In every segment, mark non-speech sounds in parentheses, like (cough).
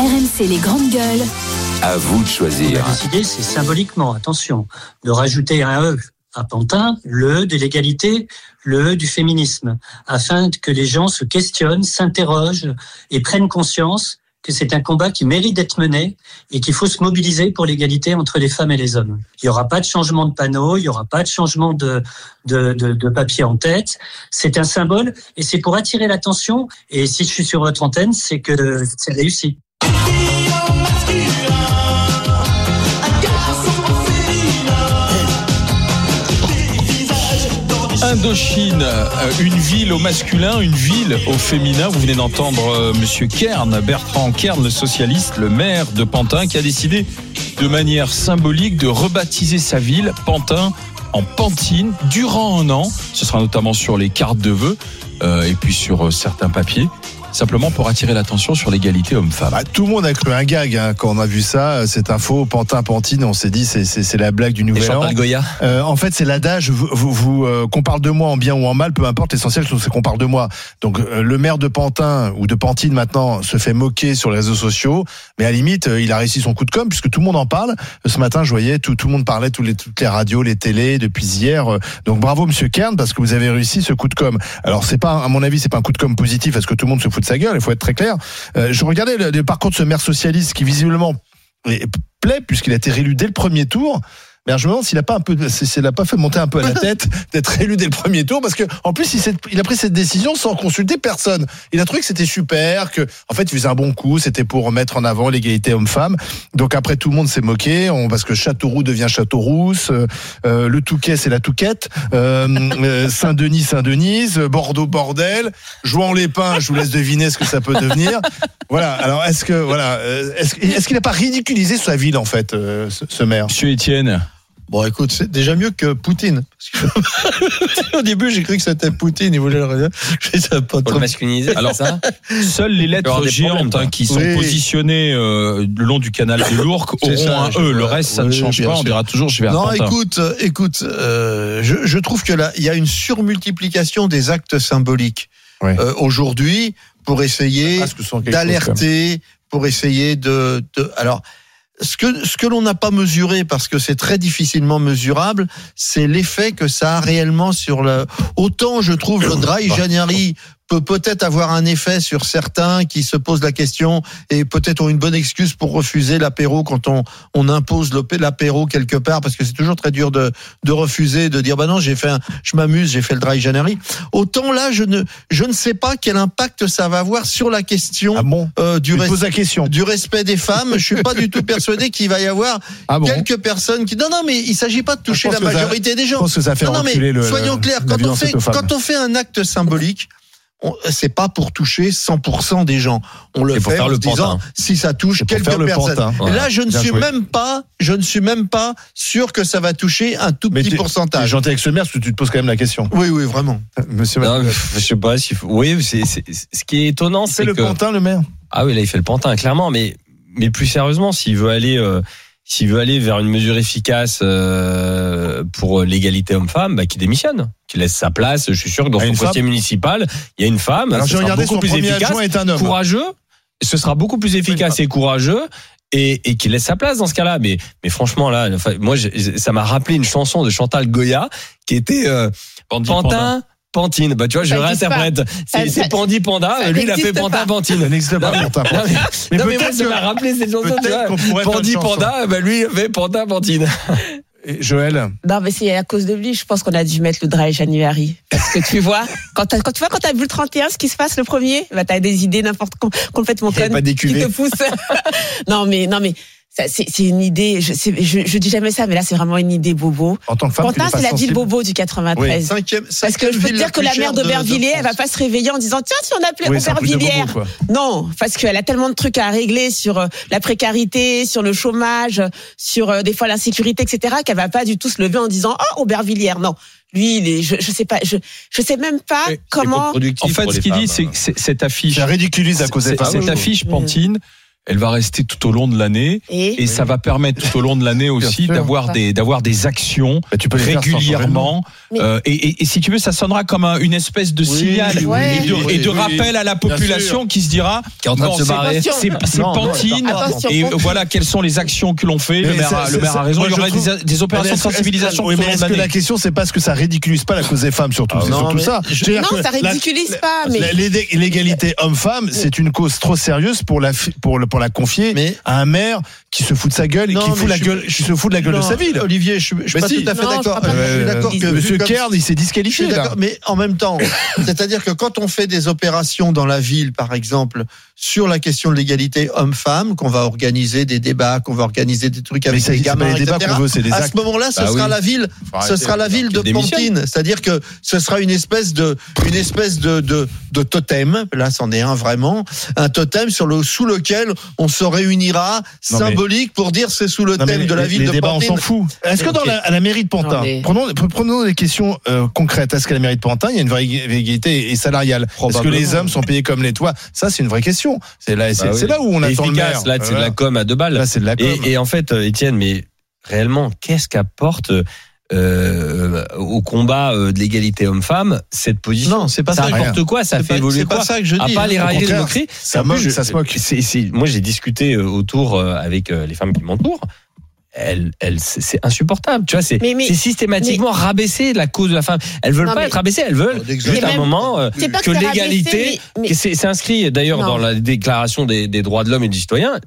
RMC les grandes gueules. À vous de choisir. c'est symboliquement, attention, de rajouter un E à Pantin, le E de l'égalité, le E du féminisme, afin que les gens se questionnent, s'interrogent et prennent conscience que c'est un combat qui mérite d'être mené et qu'il faut se mobiliser pour l'égalité entre les femmes et les hommes. Il n'y aura pas de changement de panneau, il n'y aura pas de changement de, de, de, de papier en tête. C'est un symbole et c'est pour attirer l'attention. Et si je suis sur votre antenne, c'est que c'est réussi. Indochine, euh, une ville au masculin, une ville au féminin. Vous venez d'entendre euh, Monsieur Kern, Bertrand Kern, le socialiste, le maire de Pantin, qui a décidé de manière symbolique de rebaptiser sa ville, Pantin, en Pantine, durant un an. Ce sera notamment sur les cartes de vœux euh, et puis sur certains papiers, simplement pour attirer l'attention sur l'égalité homme-femme. Bah, tout le monde a cru un gag hein, quand on a vu ça, euh, cette info, Pantin, Pantine, on s'est dit c'est, la blague du nouvel an. Goya Euh, en fait, c'est l'adage, vous, vous, vous, euh, qu'on parle de moi en bien ou en mal, peu importe, l'essentiel c'est qu'on parle de moi. Donc euh, le maire de Pantin ou de Pantine maintenant se fait moquer sur les réseaux sociaux, mais à la limite, euh, il a réussi son coup de com puisque tout le monde en parle. Ce matin, je voyais tout, tout le monde parlait, tous les, toutes les radios, les télés depuis hier. Euh, Donc bravo Monsieur Kern parce que vous avez réussi ce coup de com. Alors c'est pas, à mon avis, c'est pas un coup de com positif parce que tout le monde se fout de sa gueule. Il faut être très clair. Euh, je regardais le, le parcours de ce maire socialiste qui visiblement plaît puisqu'il a été réélu dès le premier tour. Mais je me demande s'il a pas un peu, s'il a pas fait monter un peu à la (laughs) tête d'être élu dès le premier tour, parce que en plus il, a pris cette décision sans consulter personne. Il a trouvé que c'était super, que en fait il faisait un bon coup, c'était pour mettre en avant l'égalité homme-femme. Donc après tout le monde s'est moqué, on, parce que Châteauroux devient Château-Rousse, euh, euh, le Touquet c'est la Touquette, euh, Saint-Denis Saint-Denise, Bordeaux bordel, Jouan-les-Pins, je vous laisse deviner ce que ça peut devenir. Voilà. Alors est-ce que voilà, est-ce, qu'il n'a pas ridiculisé sa ville en fait, euh, ce, ce maire? Monsieur Étienne. Bon, écoute, c'est déjà mieux que Poutine. Que (laughs) Au début, j'ai cru que c'était Poutine. Il voulait le redire. Pas pour trop. le masculiniser, Alors, ça Seules les lettres géantes hein, qui sont Oui. positionnées euh, le long du canal de l'Ourcq auront ça, un E. Le reste, ça ne change pas. On dira toujours je vais à Non, écoute, euh, écoute, euh, je, je trouve que là, il y a une surmultiplication des actes symboliques euh, aujourd'hui pour essayer Ah, d'alerter, pour essayer de, de alors. Ce que, ce que l'on n'a pas mesuré, parce que c'est très difficilement mesurable, c'est l'effet que ça a réellement sur le. Autant je trouve le dry January peut peut-être avoir un effet sur certains qui se posent la question et peut-être ont une bonne excuse pour refuser l'apéro quand on, on impose l'apéro quelque part, parce que c'est toujours très dur de, de refuser, de dire bah non j'ai fait un, je m'amuse, j'ai fait le dry January. Autant là je ne je ne sais pas quel impact ça va avoir sur la question Ah bon? euh, du res- la question. du respect des femmes. Je suis pas du tout persuadé qu'il va y avoir Ah bon? quelques personnes qui. Non, non, mais il s'agit pas de toucher la ça- majorité des Je gens. pense que ça fait Non, non, mais le. soyons clairs. la Quand on fait quand on fait un acte symbolique. C'est pas pour toucher 100% des gens. On le fait faire en le disant pantin. si ça touche quelques faire le personnes. Voilà. Là, je ne Bien suis joué. même pas, je ne suis même pas sûr que ça va toucher un tout Mais petit pourcentage. gentil avec ce maire parce que tu te poses quand même la question. Oui, oui, vraiment. Monsieur Non, je sais pas faut. Oui, c'est, c'est- ce qui est étonnant, C'est c'est le que. pantin, le maire Ah oui, là, il fait le pantin, clairement. Mais, mais plus sérieusement, s'il veut aller, euh, s'il veut aller vers une mesure efficace euh, pour l'égalité homme-femme, bah, qu'il démissionne, qu'il laisse sa place. Je suis sûr que dans À son postier municipal, il y a une femme. Alors j'ai regardé beaucoup son plus premier efficace, adjoint est un homme. courageux. Ce sera beaucoup plus efficace et courageux. Et, et qu'il laisse sa place dans ce cas-là. Mais, mais franchement, là, enfin, moi, ça m'a rappelé une chanson de Chantal Goya qui était euh, Pantin, Pantine. Bah, tu vois, je réinterprète. C'est Pandi Panda. ça Lui, il a fait pas. Pantine. Ça n'existe pas, Non, mais- Pantin. Non, mais, Mais non, mais moi, peut-être ça m'a rappelé cette chanson, Pandi. Panda, bah, lui, il fait Panda, Pantine. (laughs) Et Joël, Non, mais c'est à cause de lui, je pense qu'on a dû mettre le dry January. Parce que tu vois, (laughs) quand, tu vois quand t'as vu le 31, ce qui se passe le premier, bah t'as des idées n'importe com- complètement avait connes pas des qui te poussent. (laughs) non, mais non, mais c'est c'est une idée. Je, c'est- je, je dis jamais ça, mais là c'est vraiment une idée bobo. en tant que femme, Pantin, c'est la ville bobo du 93. Cinquième, Parce que je peux te dire que la mère d'Aubervilliers, elle va pas se réveiller en disant tiens si on appelait Oui, Aubervilliers. bobo. Non, parce qu'elle a tellement de trucs à régler sur euh, la précarité, sur le chômage, sur euh, des fois l'insécurité, etc., qu'elle va pas du tout se lever en disant oh Aubervilliers. Non, lui, il est, je, je sais pas, je, je sais même pas comment. En fait, ce qu'il dit, c'est que c'est- cette affiche. Ça ridiculise à cause des femmes. Cette affiche Pantine, elle va rester tout au long de l'année. Et, Et ça va permettre tout au long de l'année aussi d'avoir des d'avoir des actions Bah, tu peux régulièrement. Euh, et, et- et si tu veux, ça sonnera comme un- une espèce de Oui, signal oui, et de, oui, et de oui. rappel à la population qui se dira Qui est en train non, de se c'est- barrer. Pantine. attention. Et voilà quelles sont les actions que l'on fait. Le maire, ça- a- le ça- maire a ça- raison. Il y aura trouve- des, des opérations de Est-ce que- sensibilisation tout au mais long de l'année. la question, c'est pas ce que ça ridiculise pas la cause des femmes, surtout Ah, C'est surtout ça. non, ça ridiculise pas, mais l'égalité- homme-femme, c'est une cause trop sérieuse pour la, pour, le- pour la confier Mais à un maire qui se fout de sa gueule et Non, qui mais fout la je suis- gueule, qui se fout de la gueule de Non, sa ville. Olivier, je suis, je suis Mais pas si. tout à fait je d'accord. crois pas Je suis Euh, d'accord que Monsieur comme- Kern, il s'est Je disqualifié là. mais en même temps, (laughs) c'est-à-dire que quand on fait des opérations dans la ville, par exemple, sur la question de l'égalité homme-femme, qu'on va organiser des débats, qu'on va organiser des trucs avec ça, les gamins, les débats veut, c'est des à ce moment-là, ce Bah sera oui. la ville, ce sera la ville de. Pantine, c'est-à-dire que ce sera une espèce de, une espèce de, de, de totem. Là, c'en est un vraiment, un totem sur le sous lequel on se réunira, Non, mais- symbolique pour dire c'est sous le Non, thème de la les- ville les de débats, Pantine. on s'en fout. Est-ce que dans la, à la mairie de Pantin, Non, mais- prenons, prenons des questions euh, concrètes. Est-ce qu'à la mairie de Pantin, il y a une vraie égalité et salariale? Est-ce que les hommes sont payés comme les toits? Ça, c'est une vraie question. C'est là, Bah oui. c'est là où on C'est attend le maire. efficace, là, c'est de Voilà. la com à deux balles. Là, c'est de la com. Et, et en fait, euh, Étienne, mais réellement, qu'est-ce qu'apporte euh, au combat euh, de l'égalité homme-femme cette position Non, c'est pas Ça ça. n'importe quoi, ça fait pas- évoluer C'est pas quoi ça que je à dis. pas les railler, les moqueries. ça plus, je- ça se moque. moi, j'ai discuté euh, autour euh, avec euh, les femmes qui m'entourent. Elles, elles, c'est c'est insupportable. Tu vois, c'est Mais- mais- systématiquement rabaisser la cause de la femme. Elles veulent Non, pas mais- être rabaissées. Elles veulent juste un moment euh, que que l'égalité. C'est inscrit d'ailleurs dans la déclaration des, des droits de l'homme et du citoyen.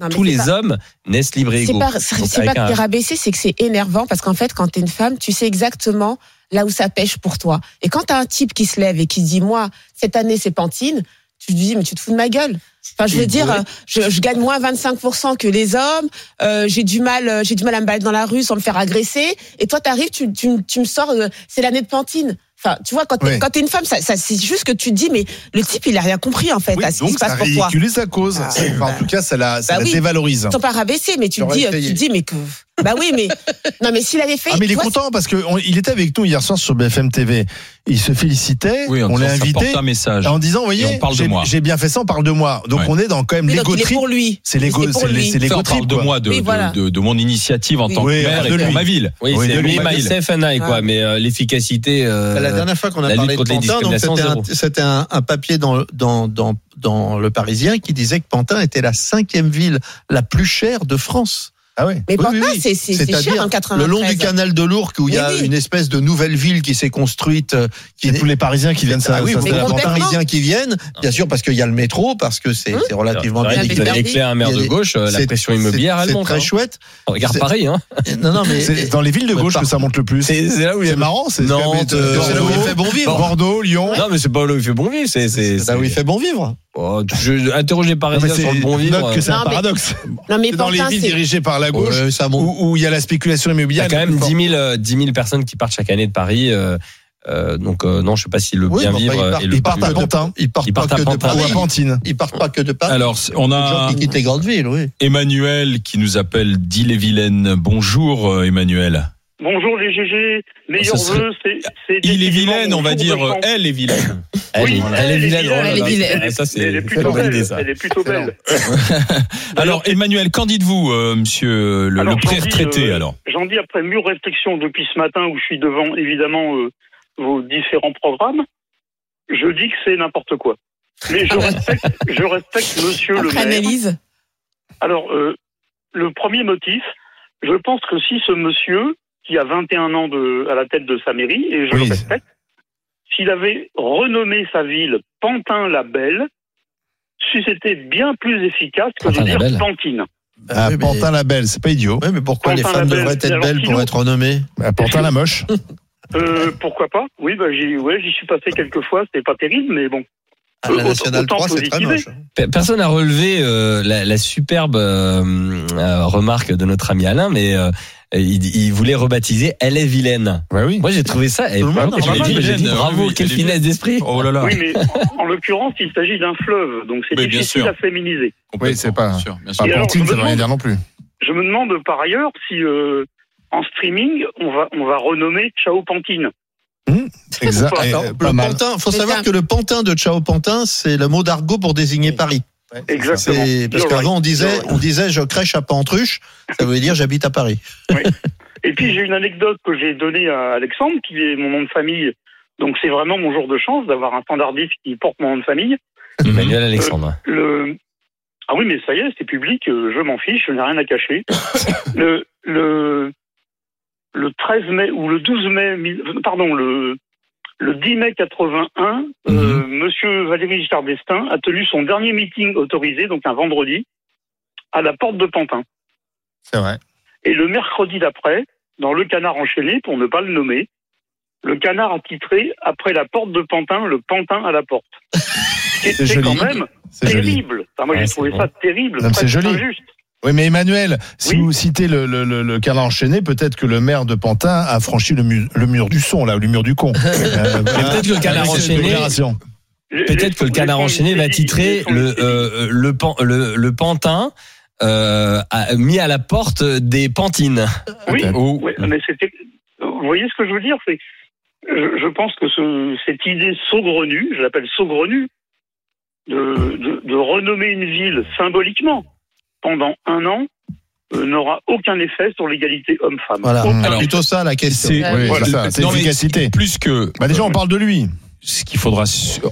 Non, Tous les pas- hommes naissent libres et C'est égaux. pas, c'est pas que un- rabaissé, c'est que c'est énervant parce qu'en fait, quand t'es une femme, tu sais exactement là où ça pêche pour toi. Et quand t'as un type qui se lève et qui dit, moi, cette année, c'est Pantine, tu te dis, mais tu te fous de ma gueule. Enfin, je veux dire, euh, je, je gagne moins 25% que les hommes, euh, j'ai du mal, euh, j'ai du mal à me balader dans la rue sans me faire agresser. Et toi, t'arrives, tu, tu, tu me sors, euh, c'est l'année de Pantine. Enfin, tu vois, quand t'es, quand t'es une femme, ça, ça, c'est juste que tu te dis, mais le type, il a rien compris, en fait, Oui, à ce qui se donc ça passe pour toi. ridiculise la cause. Ah, Enfin, en tout cas, ça la, ça Bah la oui. dévalorise. Ils sont pas rabaissés, mais tu te dis, tu te dis, mais que, bah oui, mais, (laughs) non, mais s'il avait fait, Ah mais il est vois, content parce que on- il était avec nous hier soir sur BFM TV. Il se félicitait. Oui, en on l'a ça invité porte un message. en disant, vous voyez, on parle de j'ai- moi. j'ai bien fait ça, on parle de moi. Donc Ouais. on est dans quand même Oui, donc l'égo il est trip. pour lui. C'est l'ego, pour c'est lui. les- c'est l'ego on parle trip. de quoi. moi, de, Oui, de- voilà. de, de mon initiative en Oui. tant Oui, que maire de et pour lui. ma ville. Oui, Oui, c'est de lui, lui, ma ville. c'est FNI, quoi. Mais euh, l'efficacité. euh, Bah, La dernière fois qu'on a parlé de contre les Pantin, donc discriminations, c'était un, zéro. c'était un, un papier dans, dans, dans, dans le Parisien qui disait que Pantin était la cinquième ville la plus chère de France. Ah oui. Mais Oui, Pantin, oui, oui. c'est c'est- c'est cher en 93. Le long du canal de l'Ourcq où il y a une espèce de nouvelle ville qui s'est construite, euh, qui a tous les Parisiens qui viennent ah oui, avez à les. Parisiens qui viennent, bien sûr parce qu'il y a le métro, parce que c'est Hum. c'est relativement C'est bien vous équipé. éclairer un maire Il y a de gauche, euh, la c'est- pression immobilière, elle c'est monte. très hein. chouette. Regarde C'est- Paris, hein. (laughs) Non, non, mais C'est dans les villes de gauche que ça monte le plus. C'est c'est là où il y C'est a marrant, c'est Nantes, c'est- euh, c'est là où il fait bon vivre. Bordeaux, Lyon. Non, mais c'est pas là où il fait bon vivre. C'est c'est C'est là où il c'est- fait bon vivre. Oh, je Parisiens mais c'est- sur le bon vivre. que c'est un mais- paradoxe. Non, mais C'est dans les villes dirigées par la gauche Ouais, ça monte. où, où il y a la spéculation Il y immobilière. a quand même le plus 10 000, euh, 10 000 personnes qui partent chaque année de Paris. euh, euh, donc euh, non, je sais pas si le Oui, bien bah, vivre ils euh, partent- est le Ils partent plus- à Pantin. Ils partent Ils pas que de Paris. Ils partent pas que de Paris. Alors, on a qui quittent les grandes villes, oui. Emmanuel qui nous appelle d'Ille-et-Vilaine. Bonjour, euh, Emmanuel. Bonjour les GG, meilleurs serait- vœux, c'est c'est Il est décidément vilaine, mon on va dire. Elle est vilaine. Elle, Oui, est- elle est vilaine. elle est là, vilaine. Ça, c'est Elle est c'est plutôt belle. idée, ça. Elle est plutôt belle. (laughs) Alors, Emmanuel, qu'en dites-vous, euh, monsieur le, Alors, le j'en dis, pré-retraité, euh, alors? J'en dis après mûre réflexion depuis ce matin où je suis devant évidemment euh, vos différents programmes. Je dis que c'est n'importe quoi. Mais je respecte, je respecte Monsieur le Après maire. analyse. Alors, euh, le premier motif, je pense que si ce monsieur, qui a 21 ans de, à la tête de sa mairie, et je Oui. le respecte, s'il avait renommé sa ville Pantin-la-Belle, si c'était bien plus efficace que de dire Pantin-la-Belle. Pantine. À Oui, mais- Pantin la belle, c'est pas idiot. Oui, mais pourquoi Pantin les femmes devraient être Alors, belles pour être renommées À Pantin la moche. Euh, pourquoi pas? Oui, bah, j'y ouais, j'y suis passé quelques fois, c'était pas terrible, mais bon. À la Autant- Nationale autant 3, c'est très positiver. moche. Pe- Personne n'a relevé euh, la, la superbe euh, euh, remarque de notre ami Alain, mais euh, il, il voulait rebaptiser Elle est vilaine. Ouais, oui. Moi, j'ai trouvé ça. Et vilaine. bravo, Oui, oui, quelle finesse d'esprit. Oh là là. Oui, mais en, en l'occurrence, il s'agit d'un fleuve, donc c'est difficile sûr. à féminiser. Oui, c'est pas- Bien sûr, bien Pas sûr. Alors, ça me veut rien demande- dire non plus. Je me demande par ailleurs si euh, en streaming, on va, on va renommer Ciao Pantine. Exact. Le mal. pantin, faut savoir que le pantin de Chao Pantin, c'est le mot d'argot pour désigner Paris. Ouais, Exactement. Parce qu'avant, on disait, on disait, je crèche à Pantruche. Ça veut dire, j'habite à Paris. (laughs) Et puis j'ai une anecdote que j'ai donnée à Alexandre, qui est mon nom de famille. Donc c'est vraiment mon jour de chance d'avoir un standardiste qui porte mon nom de famille. Emmanuel Alexandre. Le... Ah oui, mais ça y est, c'est public, euh, je m'en fiche, je n'ai rien à cacher. (laughs) le, le, le 13 mai, ou le 12 mai, pardon, le, le 10 mai 81, euh, monsieur Valéry Giscard d'Estaing a tenu son dernier meeting autorisé, donc un vendredi, à la porte de Pantin. C'est vrai. Et le mercredi d'après, dans le canard enchaîné, pour ne pas le nommer, le canard a titré Après la porte de Pantin, le Pantin à la porte. (laughs) C'est quand même terrible. Enfin, moi, Ouais, j'ai trouvé bon. ça terrible. C'est injuste. Oui, mais Emmanuel, si Oui. vous citez le, le, le, le canard enchaîné, peut-être que le maire de Pantin a franchi le, mu- le mur du son, là, ou le mur du con. (laughs) Euh, peut-être que le canard enchaîné-. Peut-être que le canard enchaîné va titrer le, euh, le, pan- le, le pantin euh, a- mis à la porte des pantines. Oui. Oh. ouais, mais c'était. Vous voyez ce que je veux dire C'est, je, je pense que ce, cette idée saugrenue, je l'appelle saugrenue, de, de, de renommer une ville symboliquement pendant un an euh, n'aura aucun effet sur l'égalité homme-femme. Voilà. Plutôt ça la question. C'est Oui, voilà. l'efficacité. Plus que Bah déjà, on parle de lui. ce qu'il faudra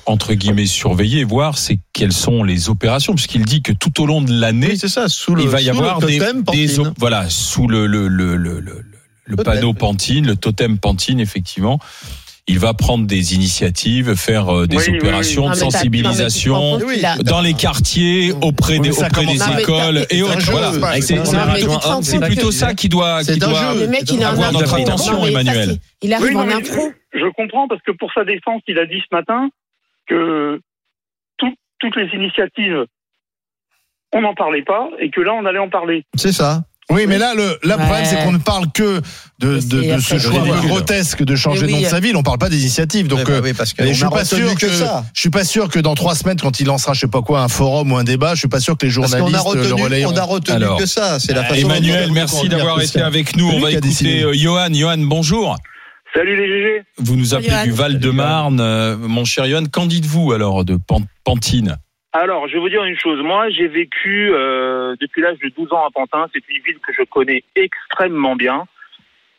entre guillemets surveiller, voir, c'est quelles sont les opérations, puisqu'il dit que tout au long de l'année, Oui, c'est ça. Sous le, il va y sous avoir le des, totem, des voilà sous le le le le, le, panneau Pantine, le totem Pantine, effectivement. Il va prendre des initiatives, faire euh, des Oui, opérations oui. de sensibilisation dans les quartiers, auprès des auprès écoles et autres. Voilà. c'est plutôt- ça qui doit qui avoir notre attention, Non, mais ça, Emmanuel. Il arrive en impro. Je, je comprends parce que pour sa défense, il a dit ce matin que tout- toutes les initiatives, on n'en parlait pas et que là, on allait en parler. C'est ça. Oui, mais là, le, là, le Ouais. problème, c'est qu'on ne parle que de, de, de ce choix grotesque de changer le nom de sa ville. On parle pas des initiatives. Donc, ben euh, oui, parce que on je suis a pas retenu sûr que que, ça. je suis pas sûr que dans trois semaines, quand il lancera, je sais pas quoi, un forum ou un débat, je suis pas sûr que les Parce qu'on journalistes a le retenu, relayeront. on a retenu Alors, que ça. C'est la façon dont on Emmanuel, merci d'avoir été avec nous. On va écouter euh, Johan. Johan, bonjour. Salut les GG. Vous nous appelez du Val-de-Marne, euh, mon cher Johan. Qu'en dites-vous alors de Pan- Pantine? Alors, je vais vous dire une chose. Moi, j'ai vécu euh, depuis l'âge de 12 ans à Pantin. C'est une ville que je connais extrêmement bien.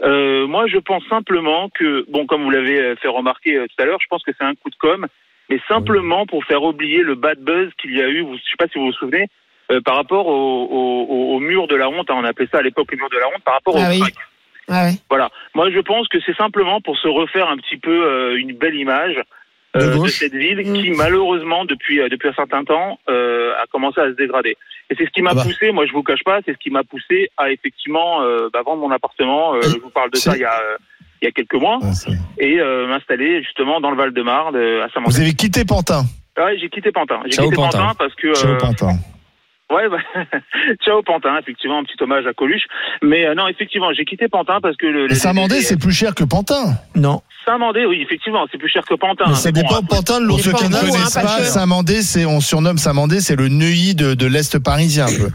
Euh, moi, je pense simplement que, bon, comme vous l'avez euh, fait remarquer euh, tout à l'heure, je pense que c'est un coup de com, mais simplement pour faire oublier le bad buzz qu'il y a eu. Vous, je sais pas si vous vous souvenez. euh, par rapport au, au, au- mur de la honte, hein, on appelait ça à l'époque le mur de la honte, par rapport Ah au oui. crack. Ouais, ouais. Voilà. Moi, je pense que c'est simplement pour se refaire un petit peu euh, une belle image De euh, de, cette ville Mm. qui, malheureusement, depuis euh, depuis un certain temps, euh, a commencé à se dégrader. Et c'est ce qui m'a Ah bah. poussé. Moi, je vous cache pas, c'est ce qui m'a poussé à effectivement euh, bah, vendre mon appartement. Euh, je vous parle de ça il y a euh, il y a quelques mois Ah, et euh, m'installer justement dans le Val-de-Marne euh, à Vous Saint-Mandé. avez quitté Pantin. Ouais, j'ai quitté Pantin. J'ai quitté Pantin. Pantin parce que euh, Pantin. Ouais, bah, (laughs) ciao Pantin, effectivement, un petit hommage à Coluche. Mais euh, non, effectivement, j'ai quitté Pantin parce que le. Saint-Mandé, c'est plus cher que Pantin. Non. Saint-Mandé, oui, effectivement, c'est plus cher que Pantin. Mais ça bon, dépend après- Pantin l'autre hein, connaissent pas. Saint-Mandé, c'est, on surnomme Saint-Mandé, c'est le Neuilly de, de l'Est parisien, un peu.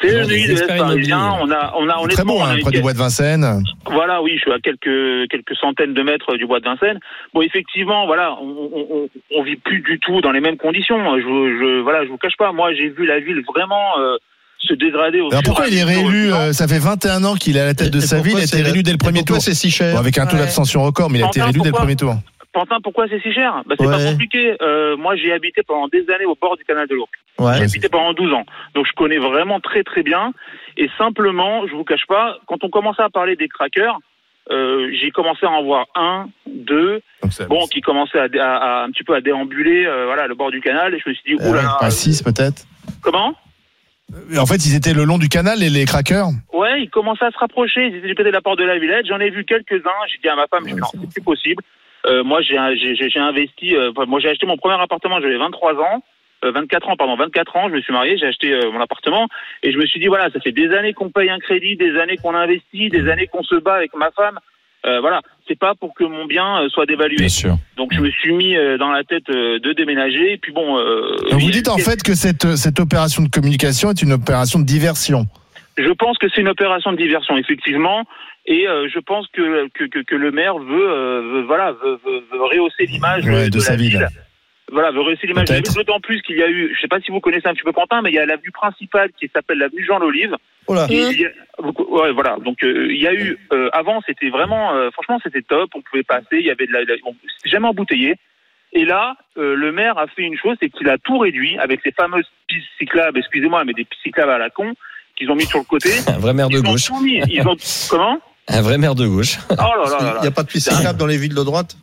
C'est le nuit de l'Est parisien. On a, on a Très honnêtement, beau, on a hein, près du bois de Vincennes. Voilà, oui, je suis à quelques quelques centaines de mètres du bois de Vincennes. Bon, effectivement, voilà, on, on, on, on vit plus du tout dans les mêmes conditions. Je, je voilà, je vous cache pas. Moi, j'ai vu la ville vraiment euh, se dégrader. Au Alors pourquoi il est réélu euh, Ça fait 21 ans qu'il est à la tête de Et sa ville, il a été réélu dès le premier tour. C'est si cher Bon, avec un taux Ouais. d'abstention record, mais il a été réélu dès le premier tour. Pantin, pourquoi c'est si cher? Bah, C'est pas Ouais. compliqué. Euh, moi, j'ai habité pendant des années au bord du canal de l'Ourcq. Ouais. J'ai habité pendant 12 ans. Donc je connais vraiment très très bien. Et simplement, je vous cache pas, quand on commençait à parler des crackers, euh, j'ai commencé à en voir un, deux, bon, qui commençaient à, à- à- un petit peu à déambuler, euh, voilà, le bord du canal. Et je me suis dit, Euh, oulala. pas 6 peut-être. Comment? En fait, ils étaient le long du canal et les crackers. Ouais, ils commençaient à se rapprocher. Ils étaient du côté de la porte de la Villette. J'en ai vu quelques-uns. J'ai dit à ma femme, dis, non, c'est plus possible. Euh, moi, j'ai investi. euh, moi, j'ai acheté mon premier appartement. J'avais 23 ans. Euh, 24 ans, pardon, 24 ans, je me suis marié, j'ai acheté euh, mon appartement et je me suis dit voilà, ça fait des années qu'on paye un crédit, des années qu'on investit, des années qu'on se bat avec ma femme. Euh, voilà, c'est pas pour que mon bien euh, soit dévalué. Bien sûr. Donc je me suis mis euh, dans la tête euh, de déménager. Et puis bon, euh, Donc, vous dites en fait que cette, cette opération de communication est une opération de diversion. Je pense que c'est une opération de diversion, effectivement, et euh, je pense que, que, que, que le maire veut, euh, veut- voilà, veut, veut- veut rehausser l'image Ouais, de de, sa la ville. ville. voilà, veut réussir l'image d'autant plus qu'il y a eu, je sais pas si vous connaissez un petit peu Pantin, mais il y a l'avenue principale qui s'appelle l'avenue Jean l'Olive. Oh là. Et il y a- ouais, voilà. Donc euh, il y a eu euh, avant c'était vraiment euh, franchement c'était top, on pouvait passer, il y avait de la, la- on- c'était jamais embouteillé. Et là, euh, le maire a fait une chose, c'est qu'il a tout réduit avec ces fameuses pistes cyclables, excusez-moi, mais des pistes cyclables à la con qu'ils ont mis sur le côté. (laughs) Un vrai maire de Ils gauche. mis. Ils ont (laughs) comment? Un vrai maire de gauche. Oh là là là Il n'y a pas de piste cyclable dans les villes de droite?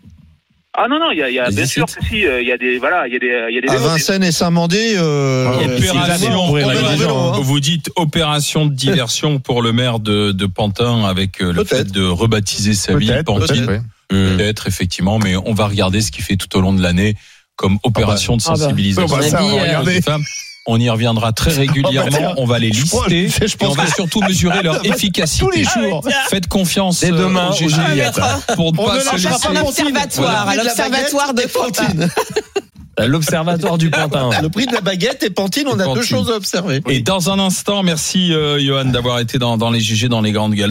Ah non non, il y a, y bien sûr que si, euh, il y a des voilà, il y a des il y a des À Vincennes et Saint-Mandé, euh, euh, Opération, Vous- hein. vous dites opération de diversion pour le maire de, de Pantin avec euh, le fait de rebaptiser sa ville Pantine. peut-être. oui. Effectivement, mais on va regarder ce qu'il fait tout au long de l'année comme opération de Ah bah. sensibilisation. Ah bah, ça, on va regarder. On y reviendra très (laughs) régulièrement. On va les Je pense- lister. je et pense on va que- surtout mesurer leur efficacité. (laughs) Tous les jours. Faites confiance Dès euh, demain, au au GG Juliette. pour ne On pas se laisser. Un pas observatoire, à l'observatoire de Pantin. L'observatoire du Pantin. Le prix de la baguette et Pantine, on a Pantine. deux choses à observer. Et dans un instant, merci euh, Johan d'avoir été dans, dans les GG, dans les grandes gueules.